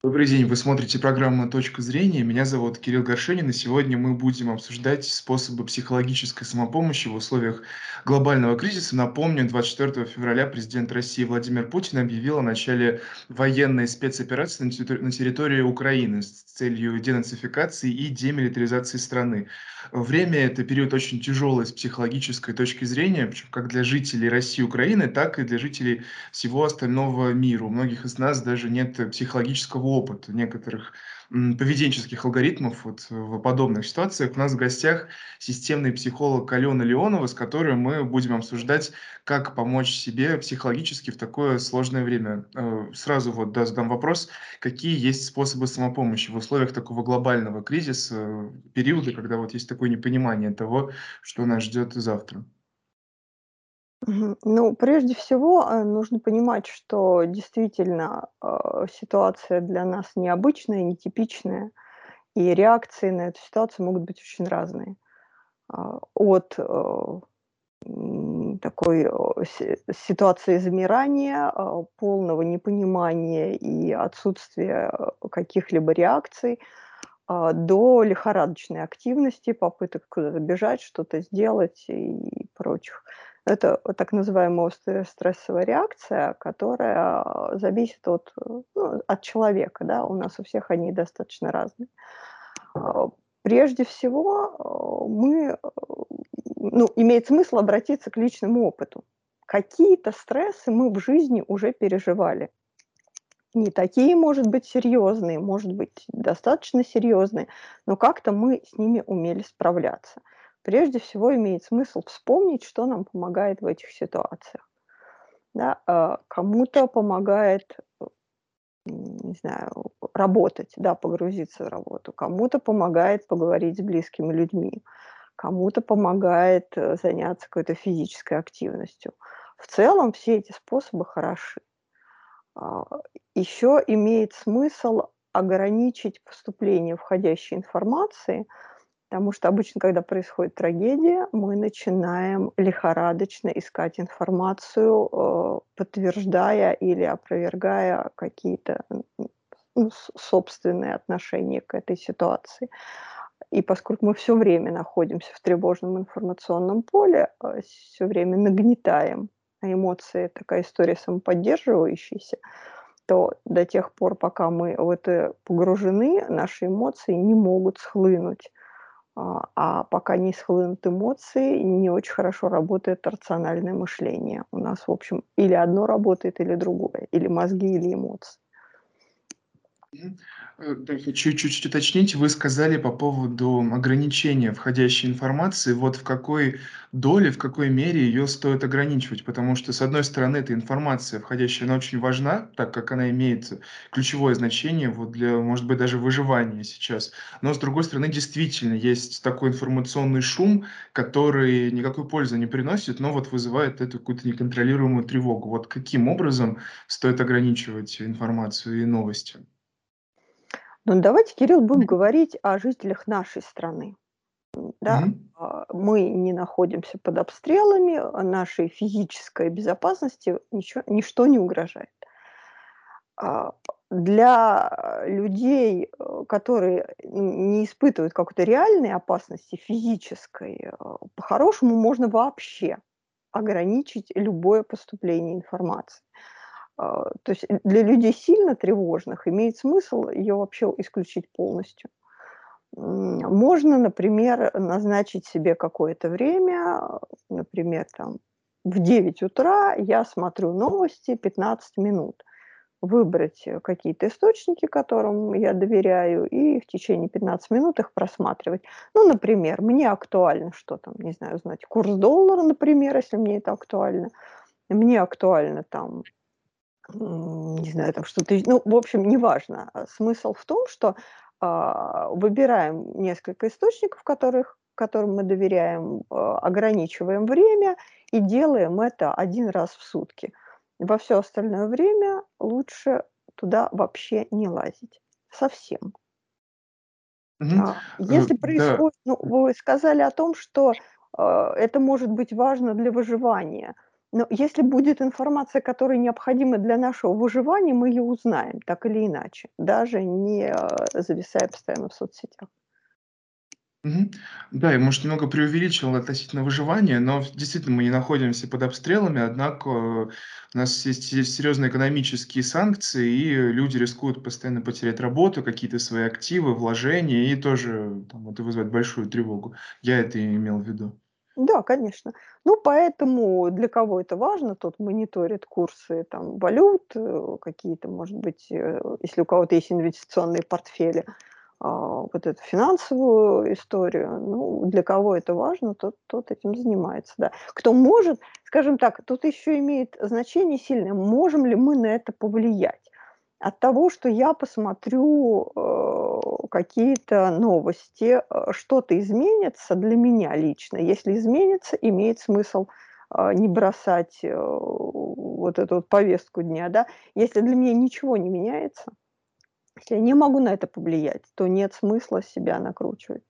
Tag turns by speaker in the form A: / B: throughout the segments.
A: Добрый день, вы смотрите программу "Точка зрения". Меня зовут Кирилл Горшенин, и сегодня мы будем обсуждать способы психологической самопомощи в условиях глобального кризиса. Напомню, 24 февраля президент России Владимир Путин объявил о начале военной спецоперации на территори на территории Украины с целью денацификации и демилитаризации страны. Время- это период очень тяжелый с психологической точки зрения, причем как для жителей России и Украины, так и для жителей всего остального мира. У многих из нас даже нет психологического опыта, некоторых, поведенческих алгоритмов вот в подобных ситуациях. У нас в гостях системный психолог Алена Леонова, с которой мы будем обсуждать, как помочь себе психологически в такое сложное время. Э, сразу вот, да, задам вопрос: какие есть способы самопомощи в условиях такого глобального кризиса, периода, когда вот есть такое непонимание того, что нас ждет завтра?
B: Ну, прежде всего, э, нужно понимать, что действительно, а, ситуация для нас необычная, нетипичная, и реакции на эту ситуацию могут быть очень разные. А, от, э, такой, э, си ситуации замирания, полного непонимания и отсутствия, э, каких-либо реакций, а, до лихорадочной активности, попыток куда-то бежать, что-то сделать и прочих. Это так называемая острая стрессовая реакция, которая, а, зависит от, ну, от человека, да. У нас у всех они достаточно разные. А, прежде всего, а, мы, ну, имеет смысл обратиться к личному опыту. Какие-то стрессы мы в жизни уже переживали. Не такие, может быть, серьезные, может быть, достаточно серьезные, но как-то мы с ними умели справляться. Прежде всего, имеет смысл вспомнить, что нам помогает в этих ситуациях. Да, а, кому-то помогает, э, не знаю, работать, да, погрузиться в работу, кому-то помогает поговорить с близкими людьми, кому-то помогает, э, заняться какой-то физической активностью. В целом все эти способы хороши. А, еще имеет смысл ограничить поступление входящей информации, потому что обычно, когда происходит трагедия, мы начинаем лихорадочно искать информацию, э, подтверждая или опровергая какие-то, ну, собственные отношения к этой ситуации. И поскольку мы всё время находимся в тревожном информационном поле, э, всё время нагнетаем, а эмоции- такая история самоподдерживающаяся, то до тех пор, пока мы в это погружены, наши эмоции не могут схлынуть. А, а пока не схлынут эмоции, не очень хорошо работает рациональное мышление. У нас, в общем, или одно работает, или другое, или мозги, или эмоции.
A: Э, да, хочу чуть-чуть уточнить. Вы сказали по поводу ограничения входящей информации. Вот в какой доле, в какой мере ее стоит ограничивать? Потому что, с одной стороны, эта информация входящая, она очень важна, так как она имеет ключевое значение вот для, может быть, даже выживания сейчас. Но, с другой стороны, действительно есть такой информационный шум, который никакой пользы не приносит, но вот вызывает эту какую-то неконтролируемую тревогу. Вот каким образом стоит ограничивать информацию и новости?
B: Ну, давайте, Кирилл, будем говорить о жителях нашей страны. Да, а, мы не находимся под обстрелами, а нашей физической безопасности ничё ничто не угрожает. А, для людей, э, которые не испытывают какой-то реальной опасности физической, по-хорошему можно вообще ограничить любое поступление информации. А, то есть для людей сильно тревожных имеет смысл ее вообще исключить полностью. Можно, например, назначить себе какое-то время, например, там в 9 утра я смотрю новости 15 минут. Выбрать, э, какие-то источники, которым я доверяю, и в течение 15 минут их просматривать. Ну, например, мне актуально, что там, не знаю, знать курс доллара, например, если мне это актуально. Мне актуально там, не знаю, там что-то, ну, в общем, неважно. А, смысл в том, что, а, выбираем несколько источников, которых которым мы доверяем, а, ограничиваем время и делаем это 1 раз в сутки. Во всё остальное время лучше туда вообще не лазить. Совсем. А,
A: Э,
B: если
A: да.
B: происходит ну, вы сказали о том, что, а, это может быть важно для выживания. Но если будет информация, которая необходима для нашего выживания, мы ее узнаем так или иначе, даже не, э, зависая постоянно в соцсетях.
A: Да, я, может, немного преувеличил относительно выживания, но действительно мы не находимся под обстрелами, однако у нас есть се серьезные экономические санкции, и люди рискуют постоянно потерять работу, какие-то свои активы, вложения, и тоже там это вызывает большую тревогу. Я это и имел в виду.
B: Да, конечно. Ну, поэтому для кого это важно, тот мониторит курсы там валют, э, какие-то, может быть, э, если у кого-то есть инвестиционные портфели, а, вот эту финансовую историю. Ну, для кого это важно, тот, тот этим занимается, да. Кто может, скажем так, тут еще имеет значение сильное, можем ли мы на это повлиять. От того, что я посмотрю э, какие-то новости, э, что-то изменится для меня лично. Если изменится, имеет смысл э, не бросать э, вот эту вот повестку дня, да. Если для меня ничего не меняется, если я не могу на это повлиять, то нет смысла себя накручивать.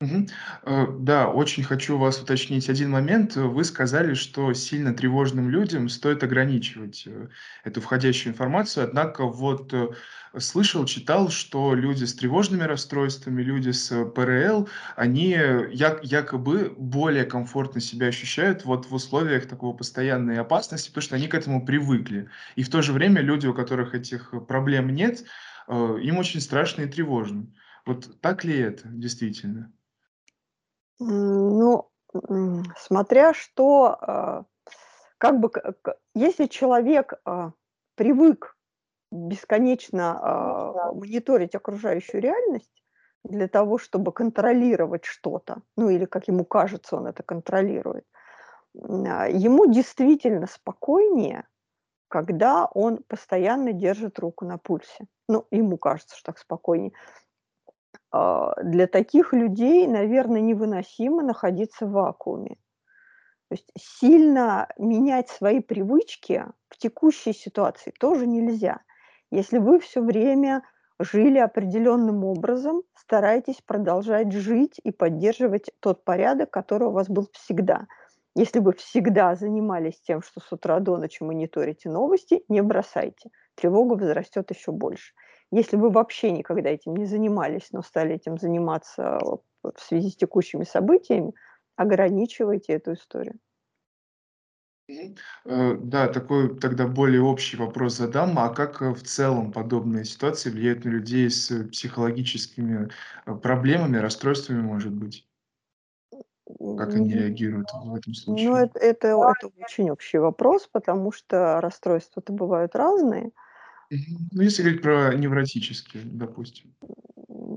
A: Мгм. Э, да, очень хочу вас уточнить один момент. Вы сказали, что сильно тревожным людям стоит ограничивать э, эту входящую информацию. Однако вот э, слышал, читал, что люди с тревожными расстройствами, люди с ПРЛ, они як- якобы более комфортно себя ощущают вот в условиях такого постоянной опасности, потому что они к этому привыкли. И в то же время люди, у которых этих проблем нет, им очень страшно и тревожно. Вот так ли это действительно?
B: Ну, смотря что, а, как бы, если человек, а, привык бесконечно, а, мониторить окружающую реальность для того, чтобы контролировать что-то, ну, или, как ему кажется, он это контролирует, ему действительно спокойнее, когда он постоянно держит руку на пульсе. Ну, ему кажется, что так спокойнее. А, для таких людей, наверно, невыносимо находиться в вакууме. То есть сильно менять свои привычки в текущей ситуации тоже нельзя. Если вы всё время жили определенным образом, старайтесь продолжать жить и поддерживать тот порядок, который у вас был всегда. Если вы всегда занимались тем, что с утра до ночи мониторите новости, не бросайте, тревога возрастет еще больше. Если вы вообще никогда этим не занимались, но стали этим заниматься в связи с текущими событиями, ограничивайте эту историю.
A: Э, да, такой тогда более общий вопрос задам. А как, э, в целом подобные ситуации влияют на людей с психологическими, э, проблемами, расстройствами, может быть? Как они реагируют в этом
B: Ну,
A: случае?
B: эт это это очень общий вопрос, потому что расстройства-то бывают разные.
A: Мгм. Ну, если говорить про невротические, допустим.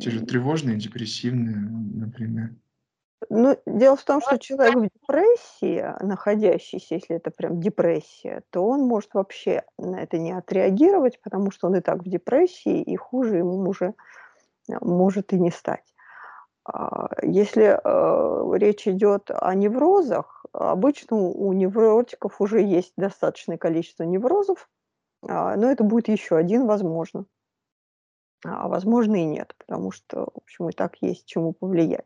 A: Те же тревожные, депрессивные, например.
B: Ну, дело в том, что человек в депрессии, находящийся, если это прям депрессия, то он может вообще на это не отреагировать, потому что он и так в депрессии, и хуже ему уже, э, может и не стать. А, если, э, речь идет о неврозах, обычно у невротиков уже есть достаточное количество неврозов, но это будет еще один, возможно. А возможно и нет, потому что, в общем, и так есть чему повлиять.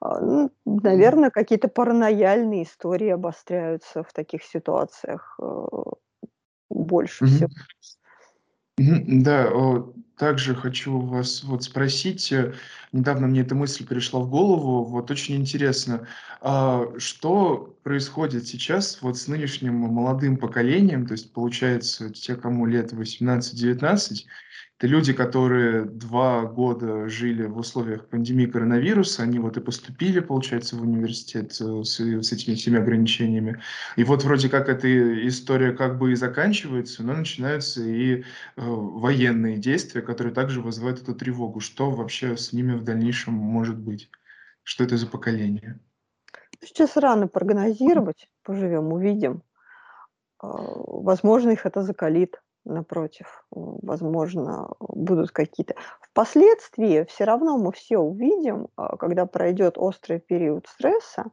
B: А, ну,
A: Мгм.
B: наверно, какие-то паранояльные истории обостряются в таких ситуациях, э, больше всего.
A: Мгм. Мгм. Да, также хочу вас вот спросить, э, недавно мне эта мысль пришла в голову, вот очень интересно, а, что происходит сейчас вот с нынешним молодым поколением? То есть, получается, те, кому лет 18-19, это люди, которые 2 года жили в условиях пандемии коронавируса, они вот и поступили, получается, в университет, э, с с этими всеми ограничениями. И вот вроде как эта история как бы и заканчивается, но начинаются и, э, военные действия, которые также вызывают эту тревогу. Что вообще с ними в дальнейшем может быть? Что это за поколение?
B: Сейчас рано прогнозировать, поживем- увидим. А, возможно, их это закалит, напротив. Возможно, будут какие-то Впоследствии всё равно мы все увидим, а, когда пройдет острый период стресса,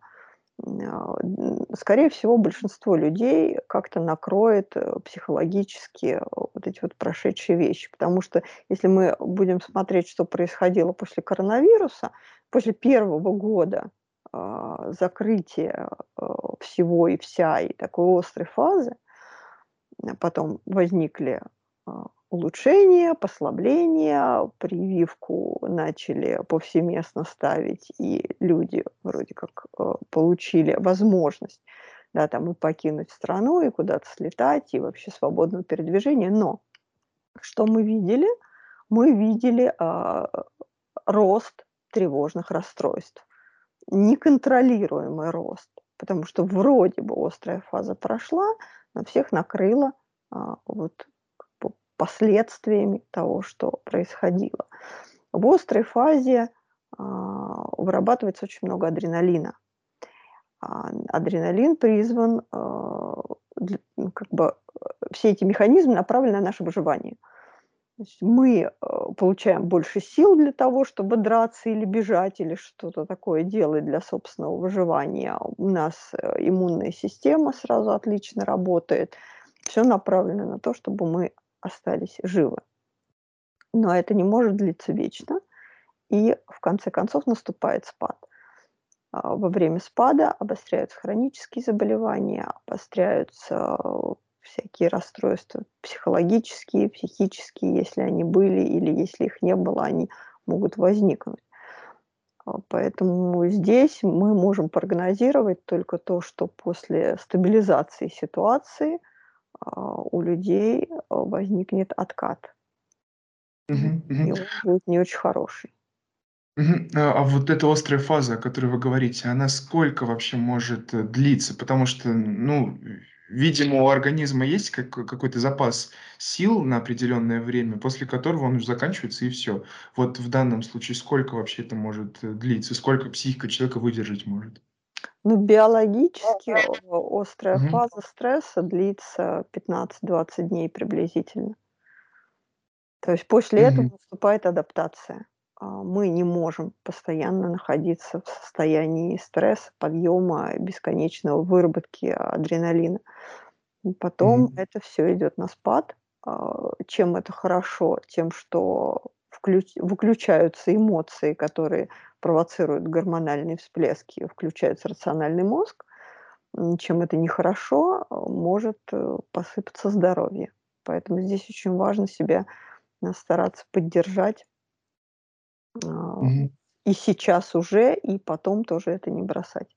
B: а, скорее всего, большинство людей как-то накроет, э, психологически вот эти вот прошедшие вещи. Потому что если мы будем смотреть, что происходило после коронавируса, после 1 года, а, закрытия, а, всего и вся, и такой острой фазы, а потом возникли, а, улучшения, послабления, прививку начали повсеместно ставить, и люди вроде как, э, получили возможность, да, там и покинуть страну, и куда-то слетать, и вообще свободного передвижения. Но что мы видели? Мы видели, а, рост тревожных расстройств, неконтролируемый рост, потому что вроде бы острая фаза прошла, всех накрыло, а, вот последствиями того, что происходило. В острой фазе а, вырабатывается очень много адреналина. А, адреналин призван, ну, как бы, все эти механизмы направлены на наше выживание. Значит, мы а, получаем больше сил для того, чтобы драться или бежать, или что-то такое делать для собственного выживания. У нас э, иммунная система сразу отлично работает. Все направлено на то, чтобы мы остались живы. Но это не может длиться вечно, и в конце концов наступает спад. А, во время спада обостряются хронические заболевания, обостряются всякие расстройства психологические, психические, если они были или если их не было, они могут возникнуть. А, поэтому здесь мы можем прогнозировать только то, что после стабилизации ситуации – а, у людей а, возникнет откат.
A: Мгм.
B: И он будет не очень хороший.
A: А, а вот эта острая фаза, о которой вы говорите, она сколько вообще может, э, длиться? Потому что, ну, видимо, у организма есть как какой-то запас сил на определенное время, после которого он уже заканчивается и все. Вот в данном случае сколько вообще это может, э, длиться? Сколько психика человека выдержать может?
B: Ну, биологически острая
A: Мгм.
B: фаза стресса длится 15-20 дней приблизительно. То есть после этого
A: Мгм.
B: наступает адаптация. А, мы не можем постоянно находиться в состоянии стресса, подъема, бесконечного выработки адреналина. И потом
A: Мгм.
B: это все идет на спад. А, чем это хорошо? Тем, что включ выключаются эмоции, которые провоцируют гормональные всплески, включается рациональный мозг. Чем это нехорошо, а, может, э, посыпаться здоровье. Поэтому здесь очень важно себя, а, стараться поддержать а, и сейчас уже, и потом тоже это не бросать.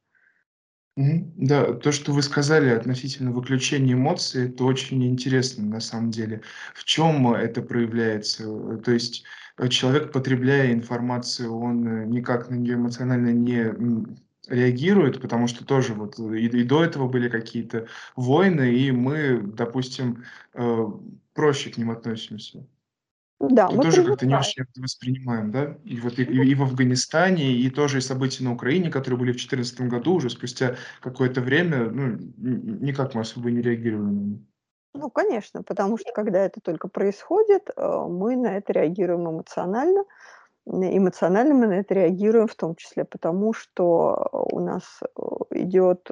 A: Да, то, что вы сказали относительно выключения эмоций, это очень интересно на самом деле. В чем это проявляется? Э, то есть, э, человек, потребляя информацию, он, э, никак на нее эмоционально не, реагирует, потому что тоже вот и и до этого были какие-то войны, и мы, допустим, проще к ним относимся.
B: Да,
A: То
B: мы
A: тоже как-то не очень это воспринимаем, да? И вот и и в Афганистане, и тоже и события на Украине, которые были в 2014 году, уже спустя какое-то время, ну, никак мы особо не реагировали на них.
B: ну, конечно, потому что когда это только происходит, э, мы на это реагируем эмоционально. Эмоционально мы на это реагируем в том числе потому, что у нас, э, идет,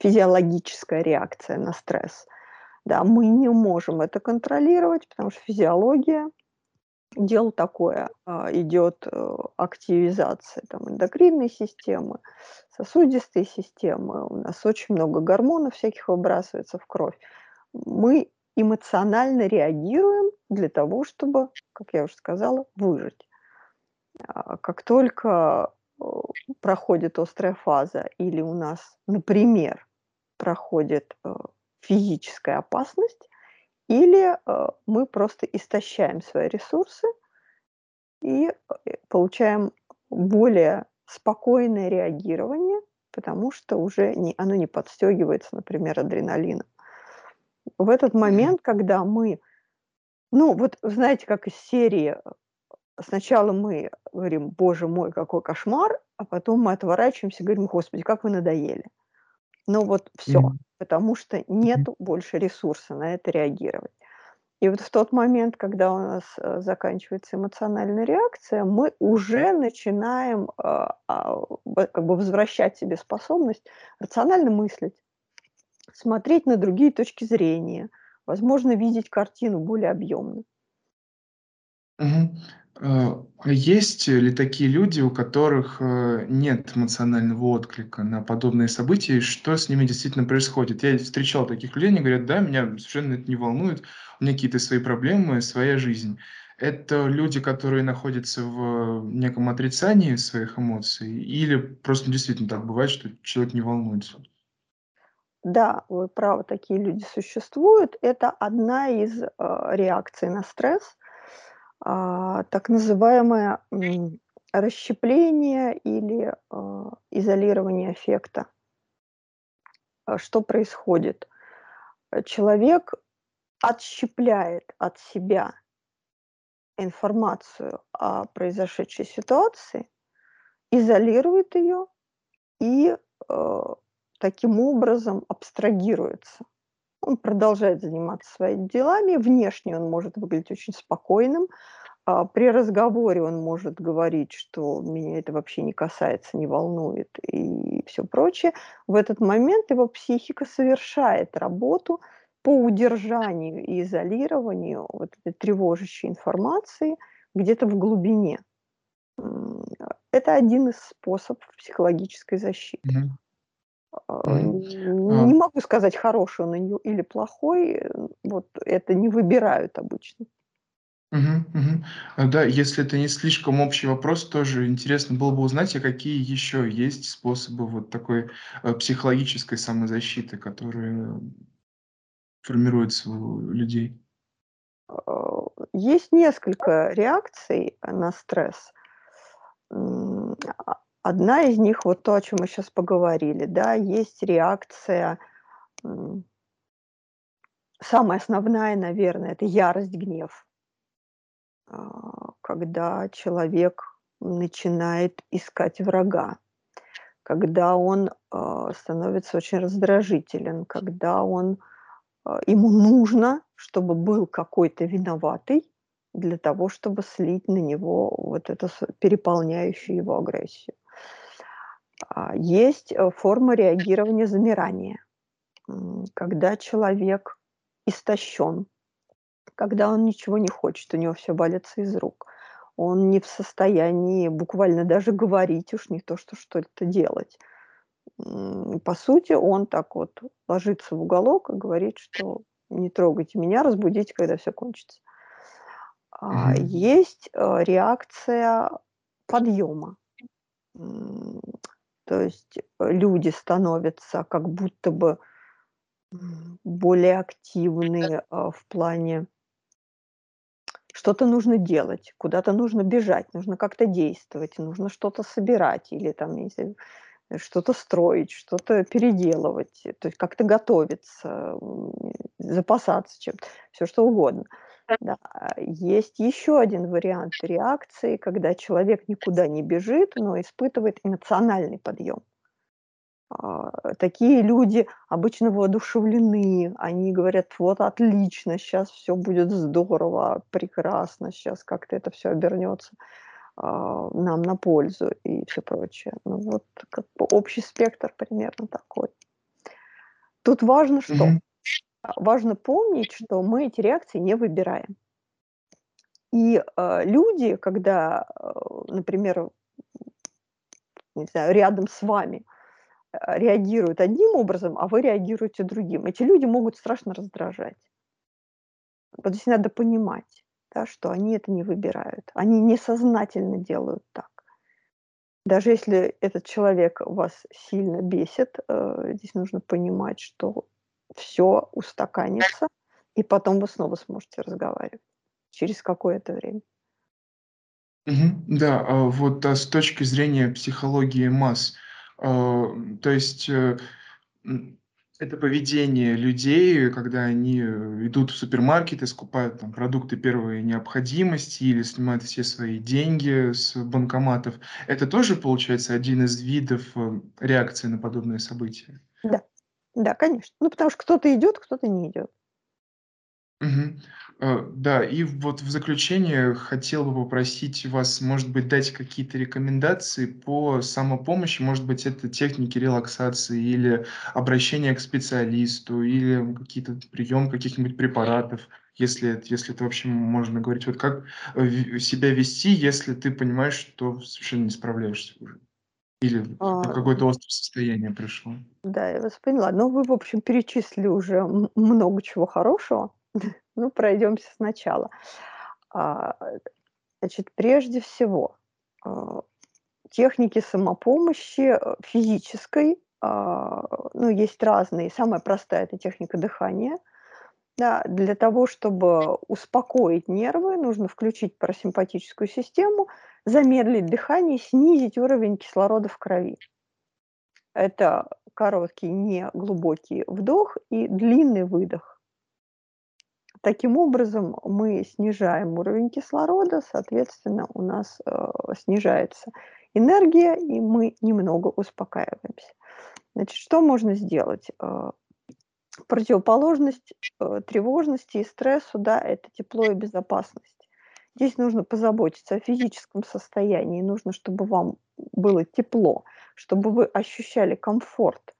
B: физиологическая реакция на стресс. Да, мы не можем это контролировать, потому что физиология дело такое. А, идет, э, активизация там эндокринной системы, сосудистой системы. У нас очень много гормонов всяких выбрасывается в кровь. Мы эмоционально реагируем для того, чтобы, как я уже сказала, выжить. А, как только, э, проходит острая фаза или у нас, например, проходит, э, физическая опасность, или, э, мы просто истощаем свои ресурсы и, э, получаем более спокойное реагирование, потому что уже не оно не подстегивается, например, адреналином. В этот момент, когда мы ну, вот знаете, как из серии, э, сначала мы говорим: "Боже мой, какой кошмар", а потом мы отворачиваемся и говорим: "Господи, как вы надоели". Ну вот все,
A: Мгм.
B: потому что
A: Мгм.
B: нету больше ресурса на это реагировать. И вот в тот момент, когда у нас, э, заканчивается эмоциональная реакция, мы уже начинаем, а, а, как бы возвращать себе способность рационально мыслить, смотреть на другие точки зрения, возможно, видеть картину более объемно.
A: Мгм. А, а есть ли такие люди, у которых, э, нет эмоционального отклика на подобные события, и что с ними действительно происходит? Я встречал таких людей, они говорят: "Да, меня совершенно это не волнует, у меня какие-то свои проблемы, своя жизнь". Это люди, которые находятся в неком отрицании своих эмоций, или просто действительно так бывает, что человек не волнуется?
B: Да, вы правы, такие люди существуют. Это одна из, э, реакций на стресс, а, так называемое, расщепление или, а, изолирование эффекта. А что происходит? Э, человек отщепляет от себя информацию о произошедшей ситуации, изолирует ее и, э, таким образом абстрагируется. Он продолжает заниматься своими делами. Внешне он может выглядеть очень спокойным. А, при разговоре он может говорить, что меня это вообще не касается, не волнует и все прочее. В этот момент его психика совершает работу по удержанию и изолированию вот этой тревожащей информации где-то в глубине. Это один из способов психологической защиты.
A: Мгм.
B: А,
A: Мгм.
B: не
A: А
B: могу сказать, хороший он или или плохой, э, вот это не выбирают обычно.
A: А, да, если это не слишком общий вопрос, тоже интересно было бы узнать, а какие еще есть способы вот такой, э, психологической самозащиты, которые формируются у людей?
B: А, есть несколько реакций на стресс. Одна из них- вот то, о чем мы сейчас поговорили, да. Есть реакция, самая основная, наверное- это ярость, гнев. А, когда человек начинает искать врага, когда он, а, становится очень раздражителен, когда он, а, ему нужно, чтобы был какой-то виноватый для того, чтобы слить на него вот эту переполняющую его агрессию. А, есть, э, форма реагирования замирания, когда человек истощен, когда он ничего не хочет, у него всё валится из рук. Он не в состоянии буквально даже говорить, уж не то что что-то делать. По сути, он так вот ложится в уголок и говорит, что: "Не трогайте меня, разбудите, когда всё кончится".
A: Мгм.
B: есть, э, реакция подъёма. То есть, э, люди становятся как будто бы, более активные, а, в плане что-то нужно делать, куда-то нужно бежать, нужно как-то действовать, нужно что-то собирать или там, знаю, что-то строить, что-то переделывать, то есть как-то готовиться, запасаться чем-то, всё что угодно. Да. Есть еще один вариант реакции, когда человек никуда не бежит, но испытывает эмоциональный подъем. А, такие люди обычно воодушевлены, они говорят: "Вот отлично, щас всё будет здорово, прекрасно, щас как-то это всё обернется, а, нам на пользу" и всё прочее. Ну вот как бы общий спектр примерно такой. Тут важно что?
A: Мгм.
B: А, важно помнить, что мы эти реакции не выбираем. И, а, люди, когда, а, например, не знаю, рядом с вами, реагируют одним образом, а вы реагируете другим, эти люди могут страшно раздражать. Вот здесь надо понимать, да, что они это не выбирают, они несознательно делают так. Даже если этот человек вас сильно бесит, э, здесь нужно понимать, что всё устаканится, и потом вы снова сможете разговаривать через какое-то время.
A: Да, а вот, а с точки зрения психологии масс, а, то есть, э, это поведение людей, когда они, э, идут в супермаркет и скупают там продукты первой необходимости или снимают все свои деньги с банкоматов. Это тоже, получается, один из видов, э, реакции на подобные события?
B: Да, конечно. Ну, потому что кто-то идет, кто-то не идет.
A: Мгм. Э, да, и вот в заключение хотел бы попросить вас, может быть, дать какие-то рекомендации по самопомощи. Может быть, это техники релаксации или обращение к специалисту, или какие-то прием каких-нибудь препаратов, если эт если это вообще можно говорить. Вот как, э, себя вести, если ты понимаешь, что совершенно не справляешься уже? Или
B: А,
A: какое-то острое состояние пришло?
B: да, я вас поняла. Ну, вы, в общем, перечислили уже много чего хорошего. Ну, пройдемся сначала. А, значит, прежде всего, а, техники самопомощи, э, физической, а, ну, есть разные. Самая простая- это техника дыхания. Да, для того, чтобы успокоить нервы, нужно включить парасимпатическую систему, замедлить дыхание, снизить уровень кислорода в крови. Это короткий неглубокий вдох и длинный выдох. Таким образом, мы снижаем уровень кислорода, соответственно, у нас, э, снижается энергия, и мы немного успокаиваемся. Значит, что можно сделать? Противоположность, э, тревожности и стрессу, да, это тепло и безопасность. Здесь нужно позаботиться о физическом состоянии, нужно, чтобы вам было тепло, чтобы вы ощущали комфорт.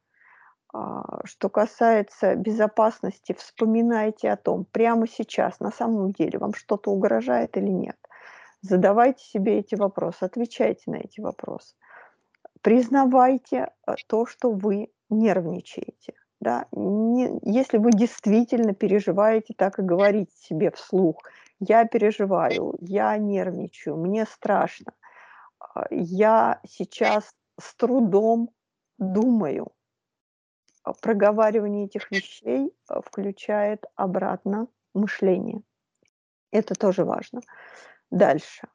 B: А, что касается безопасности, вспоминайте о том, прямо сейчас, на самом деле, вам что-то угрожает или нет. Задавайте себе эти вопросы, отвечайте на эти вопросы. Признавайте, э, то, что вы нервничаете, да. Не если вы действительно переживаете, так и говорите себе вслух: "Я переживаю, я нервничаю, мне страшно, а, я сейчас с трудом думаю". А, проговаривание этих вещей, а, включает обратно мышление. Это тоже важно. Дальше.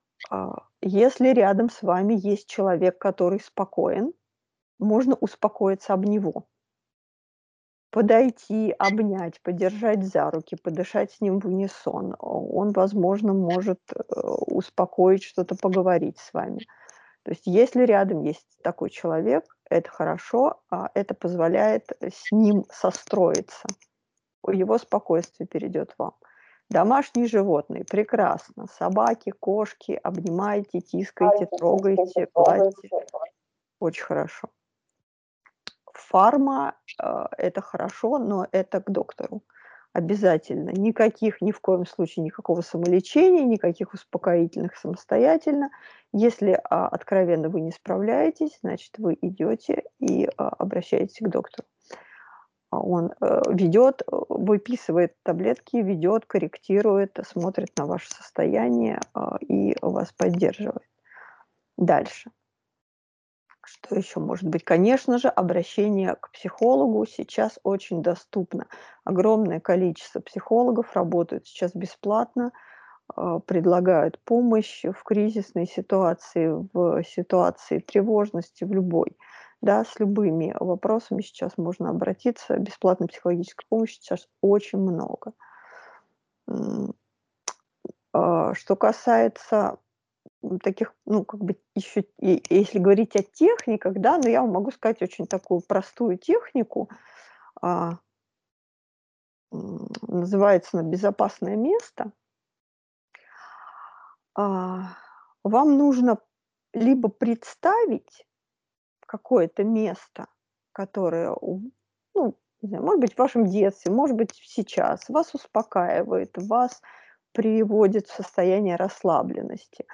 B: Если рядом с вами есть человек, который спокоен, можно успокоиться об него. Подойти, обнять, подержать за руки, подышать с ним в унисон. Он, возможно, может, э, успокоить, что-то поговорить с вами. То есть если рядом есть такой человек, это хорошо, а, это позволяет с ним состроиться. Его спокойствие перейдет вам. Домашние животные- прекрасно. Собаки, кошки- обнимайте, тискайте, трогайте, гладьте. Очень хорошо. Фарма, э, это хорошо, но это к доктору обязательно. Никаких, ни в коем случае никакого самолечения, никаких успокоительных самостоятельно. Если, а, откровенно вы не справляетесь, значит, вы идете и, а, обращаетесь к доктору. А он, э, ведет, выписывает таблетки, ведет, корректирует, смотрит на ваше состояние, а, и вас поддерживает. Дальше. Что еще может быть? Конечно же, обращение к психологу сейчас очень доступно. Огромное количество психологов работают сейчас бесплатно, а, предлагают помощь в кризисной ситуации, в ситуации тревожности, в любой. Да, с любыми вопросами сейчас можно обратиться. Бесплатной психологической помощи сейчас очень много. А, что касается, таких, ну, как бы еще если говорить о техниках, да, ну, я могу сказать очень такую простую технику. А называется она "Безопасное место". А, вам нужно либо представить какое-то место, которое ну, не знаю, может быть, в вашем детстве, может быть, сейчас вас успокаивает, вас приводит в состояние расслабленности,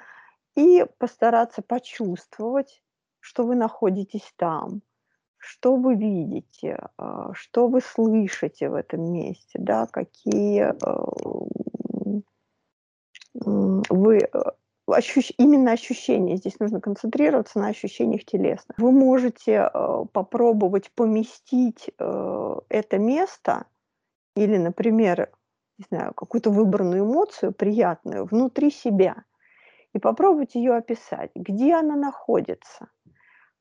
B: и постараться почувствовать, что вы находитесь там, что вы видите, а, что вы слышите в этом месте, да, какие, м, вы, э, ощущ именно ощущения, здесь нужно концентрироваться на ощущениях телесных. Вы можете, э, попробовать поместить, э, это место или, например, не знаю, какую-то выбранную эмоцию приятную внутри себя и попробовать ее описать. Где она находится,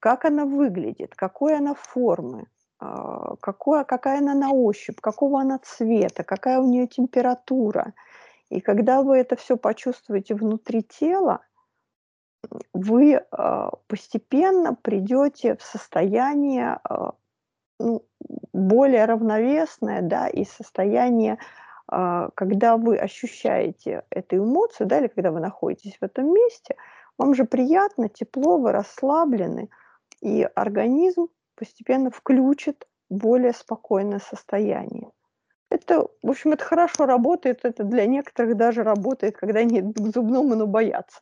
B: как она выглядит, какой она формы, а, какое какая она на ощупь, какого она цвета, какая у нее температура. И когда вы это всё почувствуете внутри тела, вы, а, постепенно придете в состояние, а, ну, более равновесное, да, и состояние, когда вы ощущаете эту эмоцию, да, или когда вы находитесь в этом месте, вам же приятно, тепло, вы расслаблены, и организм постепенно включит более спокойное состояние. Это, в общем, это хорошо работает, это для некоторых даже работает, когда они к зубному, но боятся.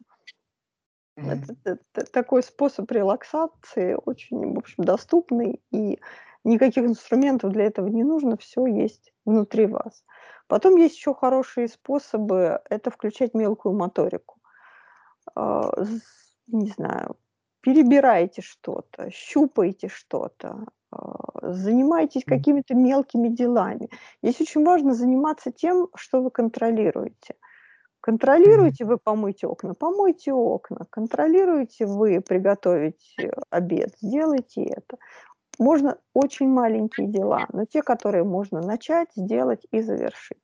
B: Это, это такой способ релаксации, очень, в общем, доступный, и никаких инструментов для этого не нужно, все есть внутри вас. Потом есть еще хорошие способы, это включать мелкую моторику. А, не знаю, перебирайте что-то, щупайте что-то, а, занимайтесь какими-то мелкими делами. Здесь очень важно заниматься тем, что вы контролируете. Контролируете вы помыть окна, помойте окна. Контролируете вы приготовить э, обед, сделайте это. Можно очень маленькие дела, но те, которые можно начать, сделать и завершить.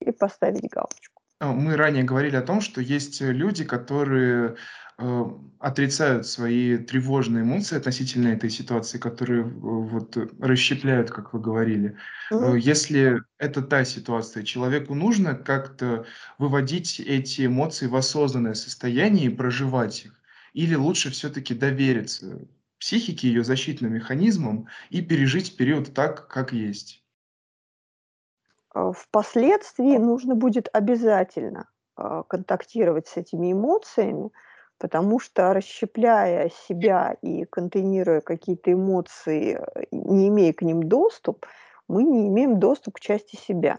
B: И поставить галочку.
A: А, мы ранее говорили о том, что есть э, люди, которые э, отрицают свои тревожные эмоции относительно этой ситуации, которые э, вот расщепляют, как вы говорили. Э, если это та ситуация, человеку нужно как-то выводить эти эмоции в осознанное состояние и проживать их, или лучше все-таки довериться психике, ее защитным механизмам и пережить период так, как есть?
B: А, впоследствии нужно будет обязательно а, контактировать с этими эмоциями, потому что расщепляя себя и контейнируя какие-то эмоции, не имея к ним доступ, мы не имеем доступ к части себя.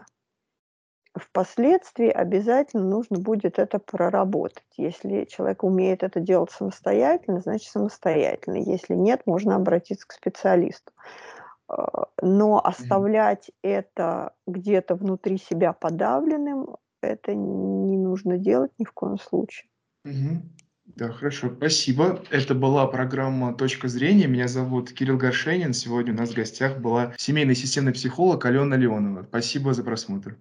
B: Впоследствии обязательно нужно будет это проработать. Если человек умеет это делать самостоятельно, значит самостоятельно. Если нет, можно обратиться к специалисту. А, но оставлять это где-то внутри себя подавленным, это не нужно делать ни в коем случае.
A: Мгм. Да, хорошо, спасибо. Это была программа «Точка зрения». Меня зовут Кирилл Горшенин. Сегодня у нас в гостях была семейный системный психолог Алена Леонова. Спасибо за просмотр.